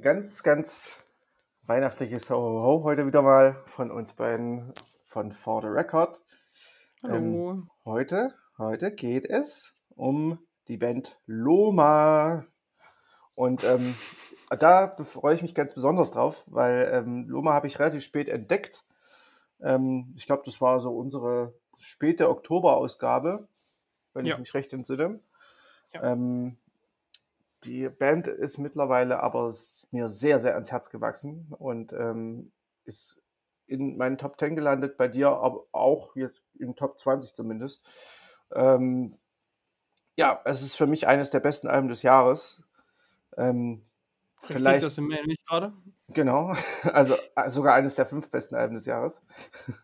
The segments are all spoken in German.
ein ganz, ganz weihnachtliches Ho, Ho, Ho heute wieder mal von uns beiden von For the Record. Hallo. Ähm, heute, heute geht es um die Band Loma. Und ähm, da freue ich mich ganz besonders drauf, weil ähm, Loma habe ich relativ spät entdeckt. Ähm, ich glaube, das war so unsere späte Oktoberausgabe, wenn Ja. ich mich recht entsinne. Ja. Ähm, die Band ist mittlerweile aber mir sehr, sehr ans Herz gewachsen und ähm, ist in meinen Top 10 gelandet, bei dir aber auch jetzt in Top 20 zumindest. Ähm, ja, es ist für mich eines der besten Alben des Jahres. Ähm, Richtig, vielleicht- das sind wir nämlich gerade. Genau, also äh, sogar eines der fünf besten Alben des Jahres.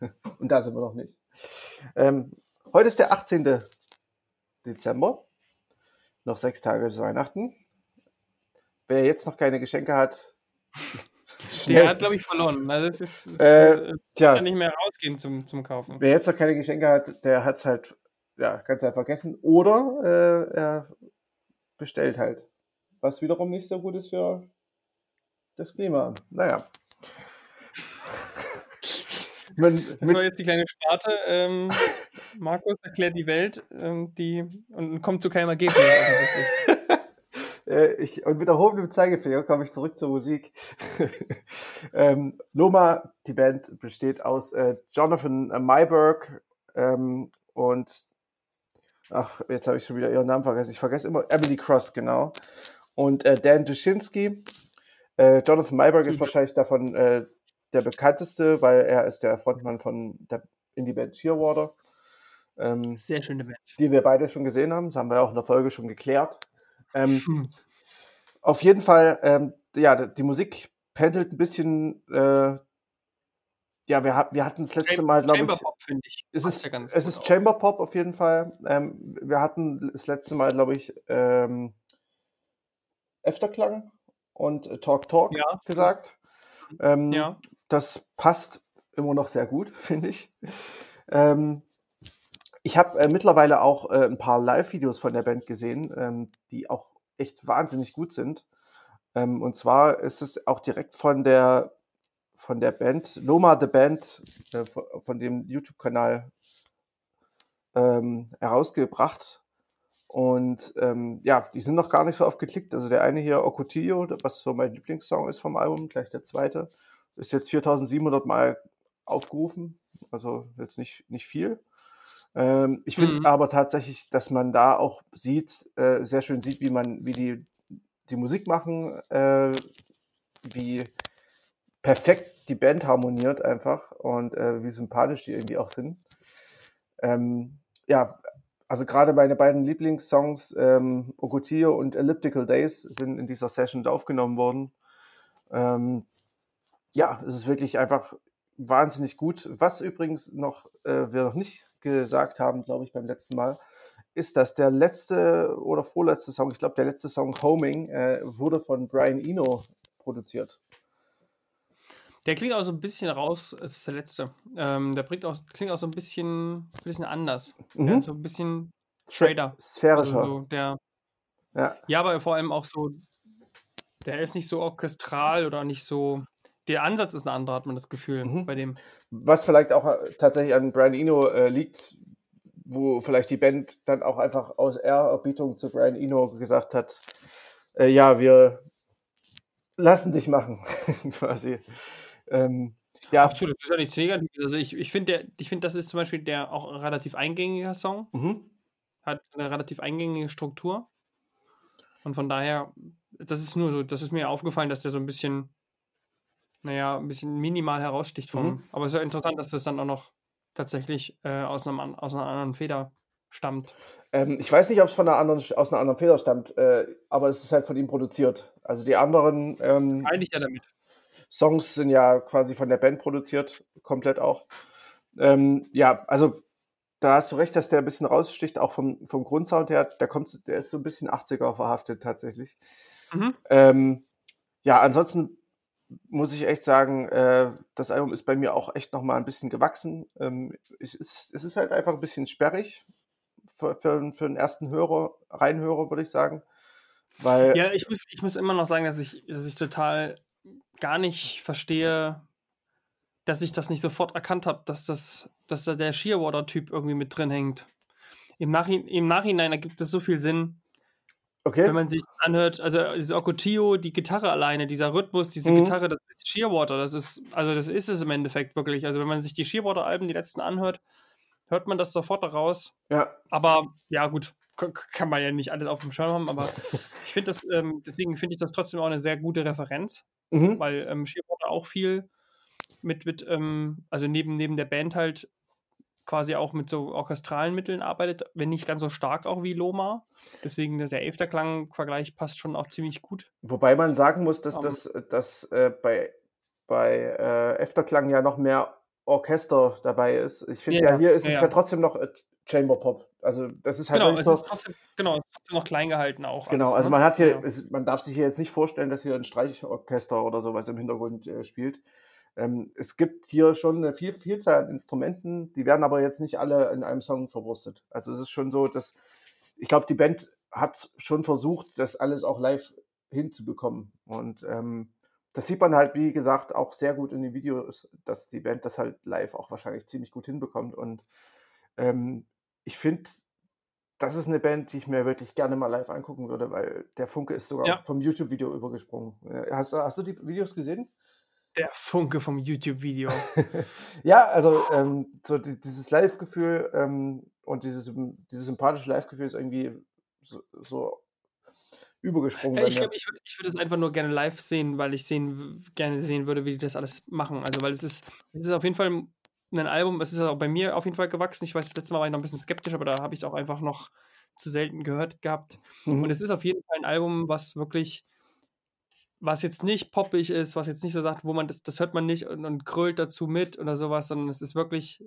Und da sind wir noch nicht. Ähm, heute ist der 18. Dezember. Noch sechs Tage bis Weihnachten. Wer jetzt noch keine Geschenke hat, Der hat, glaube ich, verloren. Also es ist, es Äh, Tja, nicht mehr rausgehen zum, zum Kaufen. wer jetzt noch keine Geschenke hat, der hat es halt, ja, ganz halt vergessen. Oder äh, er bestellt halt. Was wiederum nicht so gut ist für das Klima. Naja. Mit, Das war jetzt die kleine Sparte. Ähm, Markus erklärt die Welt ähm, die, und kommt zu keinem Ergebnis offensichtlich. Äh, ich, und mit erhobenem Zeigefinger komme ich zurück zur Musik. ähm, Loma, die Band, besteht aus äh, Jonathan äh, Mayberg ähm, und ach, jetzt habe ich schon wieder ihren Namen vergessen. Ich vergesse immer Emily Cross, genau. Und äh, Dan Duschinski. Äh, Jonathan Mayberg ist Mhm. wahrscheinlich davon der bekannteste, weil er ist der Frontmann von der Indie-Band Shearwater. Ähm, Sehr schöne Band. die wir beide schon gesehen haben. Das haben wir auch in der Folge schon geklärt. Ähm, Hm. auf jeden Fall, ähm, ja, die Musik pendelt ein bisschen. Äh, ja, wir, wir hatten das letzte Mal, glaube Chamber ich. Pop, finde ich. Es ist, ja es ist. Chamber Pop auf jeden Fall. Ähm, wir hatten das letzte Mal, glaube ich, ähm, Efterklang und äh, Talk Talk Ja. gesagt. Ähm, Ja. das passt immer noch sehr gut, finde ich. Ähm, ich habe äh, mittlerweile auch äh, ein paar Live-Videos von der Band gesehen, ähm, die auch echt wahnsinnig gut sind. Ähm, und zwar ist es auch direkt von der von der Band Loma the Band äh, von, dem YouTube-Kanal ähm, herausgebracht. Und ähm, ja, die sind noch gar nicht so oft geklickt. Also der eine hier, Ocotillo, was so mein Lieblingssong ist vom Album, gleich der zweite, ist jetzt 4700 Mal aufgerufen. Also jetzt nicht, nicht viel. Ähm, ich finde Mhm. aber tatsächlich, dass man da auch sieht, äh, sehr schön sieht, wie man, wie die, die Musik machen, äh, wie perfekt die Band harmoniert einfach und äh, wie sympathisch die irgendwie auch sind. Ähm, ja, also gerade meine beiden Lieblingssongs, ähm, Ocotillo und Elliptical Days, sind in dieser Session aufgenommen worden. Ähm, ja, es ist wirklich einfach wahnsinnig gut. Was übrigens noch äh, wir noch nicht gesagt haben, glaube ich, beim letzten Mal, ist, dass der letzte oder vorletzte Song, ich glaube, der letzte Song Homing, äh, wurde von Brian Eno produziert. Der klingt auch so ein bisschen raus, es ist der letzte. Ähm, der bringt auch, klingt auch so ein bisschen, bisschen anders. Der Mhm. so ein bisschen straighter. Sphärischer. Also so der, ja. ja, aber vor allem auch so, der ist nicht so orchestral oder nicht so. Der Ansatz ist ein anderer, hat man das Gefühl Mhm. bei dem. Was vielleicht auch äh, tatsächlich an Brian Eno äh, liegt, wo vielleicht die Band dann auch einfach aus Ehrerbietung zu Brian Eno gesagt hat, äh, ja, wir lassen dich machen, quasi. Ähm, ja, Absolut, das ist ja nichts Negatives. Also ich, ich finde, find, das ist zum Beispiel der auch ein relativ eingängiger Song, mhm. hat eine relativ eingängige Struktur. Und von daher, das ist nur so, das ist mir aufgefallen, dass der so ein bisschen, naja, ein bisschen minimal heraussticht vom. Mhm. Aber es ist ja interessant, dass das dann auch noch tatsächlich äh, aus, einem, aus einer anderen Feder stammt. ähm, ich weiß nicht, ob es von einer anderen, aus einer anderen Feder stammt, äh, aber es ist halt von ihm produziert. Also die anderen ähm, Eigentlich ja damit. Songs sind ja quasi von der Band produziert, komplett auch. Ähm, ja, also da hast du recht, dass der ein bisschen raussticht, auch vom, vom Grundsound her. Der, kommt, der ist so ein bisschen 80er verhaftet tatsächlich. Mhm. Ähm, ja, ansonsten muss ich echt sagen, äh, das Album ist bei mir auch echt nochmal ein bisschen gewachsen. Ähm, es, ist, es ist halt einfach ein bisschen sperrig für, für, für den ersten Hörer, Reinhörer, würde ich sagen. Weil, Ja, ich muss, ich muss immer noch sagen, dass ich, dass ich total gar nicht verstehe, dass ich das nicht sofort erkannt habe, dass das, dass da der Shearwater-Typ irgendwie mit drin hängt. Im, Nachhinein, Im Nachhinein ergibt es so viel Sinn, okay. wenn man sich das anhört. Also dieses Okotio, die Gitarre alleine, dieser Rhythmus, diese Mhm. Gitarre, das ist Shearwater. Das ist, also das ist es im Endeffekt wirklich. Also wenn man sich die Shearwater-Alben, die letzten anhört, hört man das sofort daraus. Ja, Aber ja, gut, kann man ja nicht alles auf dem Schirm haben, aber ich finde das, ähm, deswegen finde ich das trotzdem auch eine sehr gute Referenz, mhm. weil ähm, Shearwater auch viel mit, mit ähm, also neben, neben der Band halt quasi auch mit so orchestralen Mitteln arbeitet, wenn nicht ganz so stark auch wie Loma. Deswegen der Elfterklang-Vergleich passt schon auch ziemlich gut. Wobei man sagen muss, dass Ähm. das dass, äh, bei, bei äh, Efterklang ja noch mehr Orchester dabei ist. Ich finde Ja, ja, hier ist ja, es ja. ja trotzdem noch äh, Chamber Pop. Also das ist halt Genau, es ist trotzdem, genau, es ist trotzdem noch klein gehalten auch. Genau, alles, also ne? man hat hier, Ja. es, man darf sich hier jetzt nicht vorstellen, dass hier ein Streichorchester oder sowas im Hintergrund äh, spielt. Ähm, es gibt hier schon eine viel, Vielzahl an Instrumenten, die werden aber jetzt nicht alle in einem Song verwurstet. Also es ist schon so, dass ich glaube, die Band hat schon versucht, das alles auch live hinzubekommen. Und ähm, das sieht man halt, wie gesagt, auch sehr gut in den Videos, dass die Band das halt live auch wahrscheinlich ziemlich gut hinbekommt. Und ähm, ich finde, das ist eine Band, die ich mir wirklich gerne mal live angucken würde, weil der Funke ist sogar Ja. vom YouTube-Video übergesprungen. Äh, Hast, hast du die Videos gesehen? Der Funke vom YouTube-Video. ja, also ähm, so die, dieses Live-Gefühl ähm, und dieses, dieses sympathische Live-Gefühl ist irgendwie so, so übergesprungen. Ich glaube, ich würde ich würd es einfach nur gerne live sehen, weil ich sehen, gerne sehen würde, wie die das alles machen. Also, weil es ist, es ist auf jeden Fall ein Album, es ist auch bei mir auf jeden Fall gewachsen. Ich weiß, das letzte Mal war ich noch ein bisschen skeptisch, aber da habe ich es auch einfach noch zu selten gehört gehabt. Mhm. Und es ist auf jeden Fall ein Album, was wirklich, was jetzt nicht poppig ist, was jetzt nicht so sagt, wo man das, das hört man nicht und, und grölt dazu mit oder sowas, sondern es ist wirklich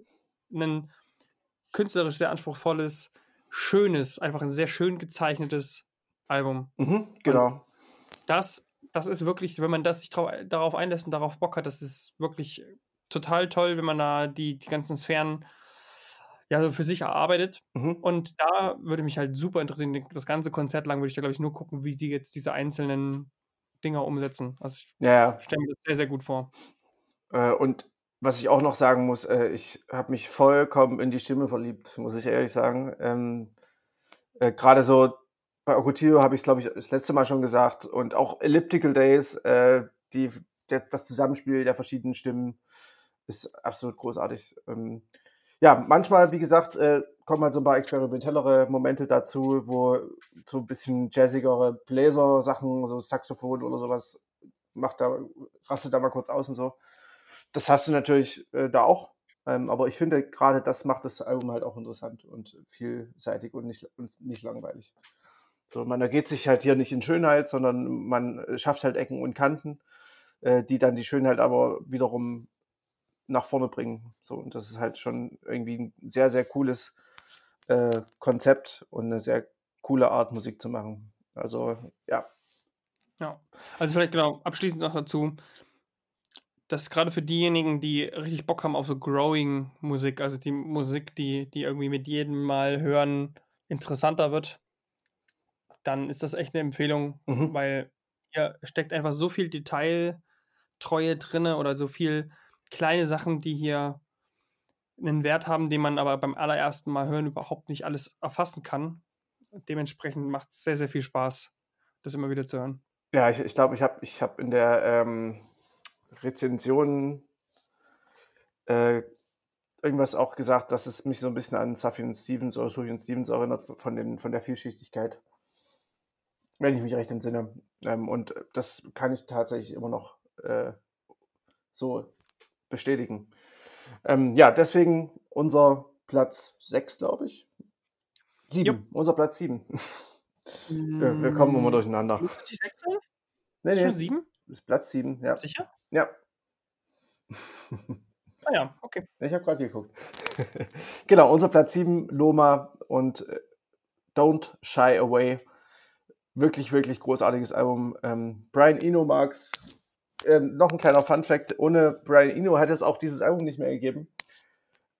ein künstlerisch sehr anspruchsvolles, schönes, einfach ein sehr schön gezeichnetes Album. Mhm, genau. Das, das ist wirklich, wenn man das sich trau- darauf einlässt und darauf Bock hat, das ist wirklich total toll, wenn man da die, die ganzen Sphären ja so für sich erarbeitet. Mhm. Und da würde mich halt super interessieren, das ganze Konzert lang würde ich da, glaube ich, nur gucken, wie die jetzt diese einzelnen Dinger umsetzen. Also ich Ja, stelle mir das sehr, sehr gut vor. Äh, und was ich auch noch sagen muss, äh, ich habe mich vollkommen in die Stimme verliebt, muss ich ehrlich sagen. Ähm, äh, Gerade so bei Ocotillo habe ich, glaube ich, das letzte Mal schon gesagt und auch Elliptical Days, äh, die, der, das Zusammenspiel der verschiedenen Stimmen ist absolut großartig. Ähm, ja, manchmal, wie gesagt, äh, kommen halt so ein paar experimentellere Momente dazu, wo so ein bisschen jazzigere Bläser-Sachen, so Saxophon oder sowas, macht da, rastet da mal kurz aus und so. Das hast du natürlich äh, da auch. Ähm, aber ich finde, gerade das macht das Album halt auch interessant und vielseitig und nicht, und nicht langweilig. So, man ergeht sich halt hier nicht in Schönheit, sondern man schafft halt Ecken und Kanten, äh, die dann die Schönheit aber wiederum nach vorne bringen. So, und das ist halt schon irgendwie ein sehr, sehr cooles äh, Konzept und eine sehr coole Art, Musik zu machen. Also, ja. Ja. Also vielleicht genau, abschließend noch dazu, dass gerade für diejenigen, die richtig Bock haben auf so Growing Musik, also die Musik, die, die irgendwie mit jedem Mal hören interessanter wird, dann ist das echt eine Empfehlung, Mhm. weil hier steckt einfach so viel Detailtreue drinne oder so viel kleine Sachen, die hier einen Wert haben, den man aber beim allerersten Mal hören überhaupt nicht alles erfassen kann. Dementsprechend macht es sehr, sehr viel Spaß, das immer wieder zu hören. Ja, ich, ich glaube, ich habe ich hab in der ähm, Rezension äh, irgendwas auch gesagt, dass es mich so ein bisschen an Sufjan Stevens oder Sufjan Stevens erinnert von, den, von der Vielschichtigkeit. Wenn ich mich recht entsinne. Ähm, und das kann ich tatsächlich immer noch äh, so bestätigen. Ähm, ja, deswegen unser Platz 6, glaube ich. 7. Jupp. Unser Platz 7. wir, wir kommen immer durcheinander. Muss ich wechseln? Nee, Ist schon nee, sieben? ist Platz 7, ja. Sicher? Ja, Ah ja, okay. ich habe gerade geguckt. genau, unser Platz 7, Loma und äh, Don't Shy Away. Wirklich, wirklich großartiges Album. Ähm, Brian Eno mag's. Ähm, noch ein kleiner Fun-Fact: Ohne Brian Eno hätte es auch dieses Album nicht mehr gegeben.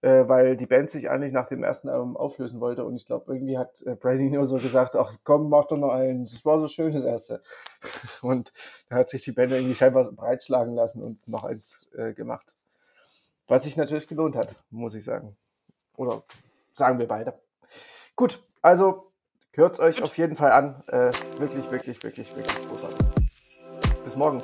äh, weil die Band sich eigentlich nach dem ersten Album auflösen wollte und ich glaube, irgendwie hat äh, Brady nur so gesagt, ach komm, mach doch noch eins, das war so schön das erste. Und da hat sich die Band irgendwie scheinbar breitschlagen lassen und noch eins äh, gemacht. Was sich natürlich gelohnt hat, muss ich sagen. Oder sagen wir beide. Gut, also hört es euch auf jeden Fall an. Äh, wirklich, wirklich, wirklich, wirklich großartig. Bis morgen.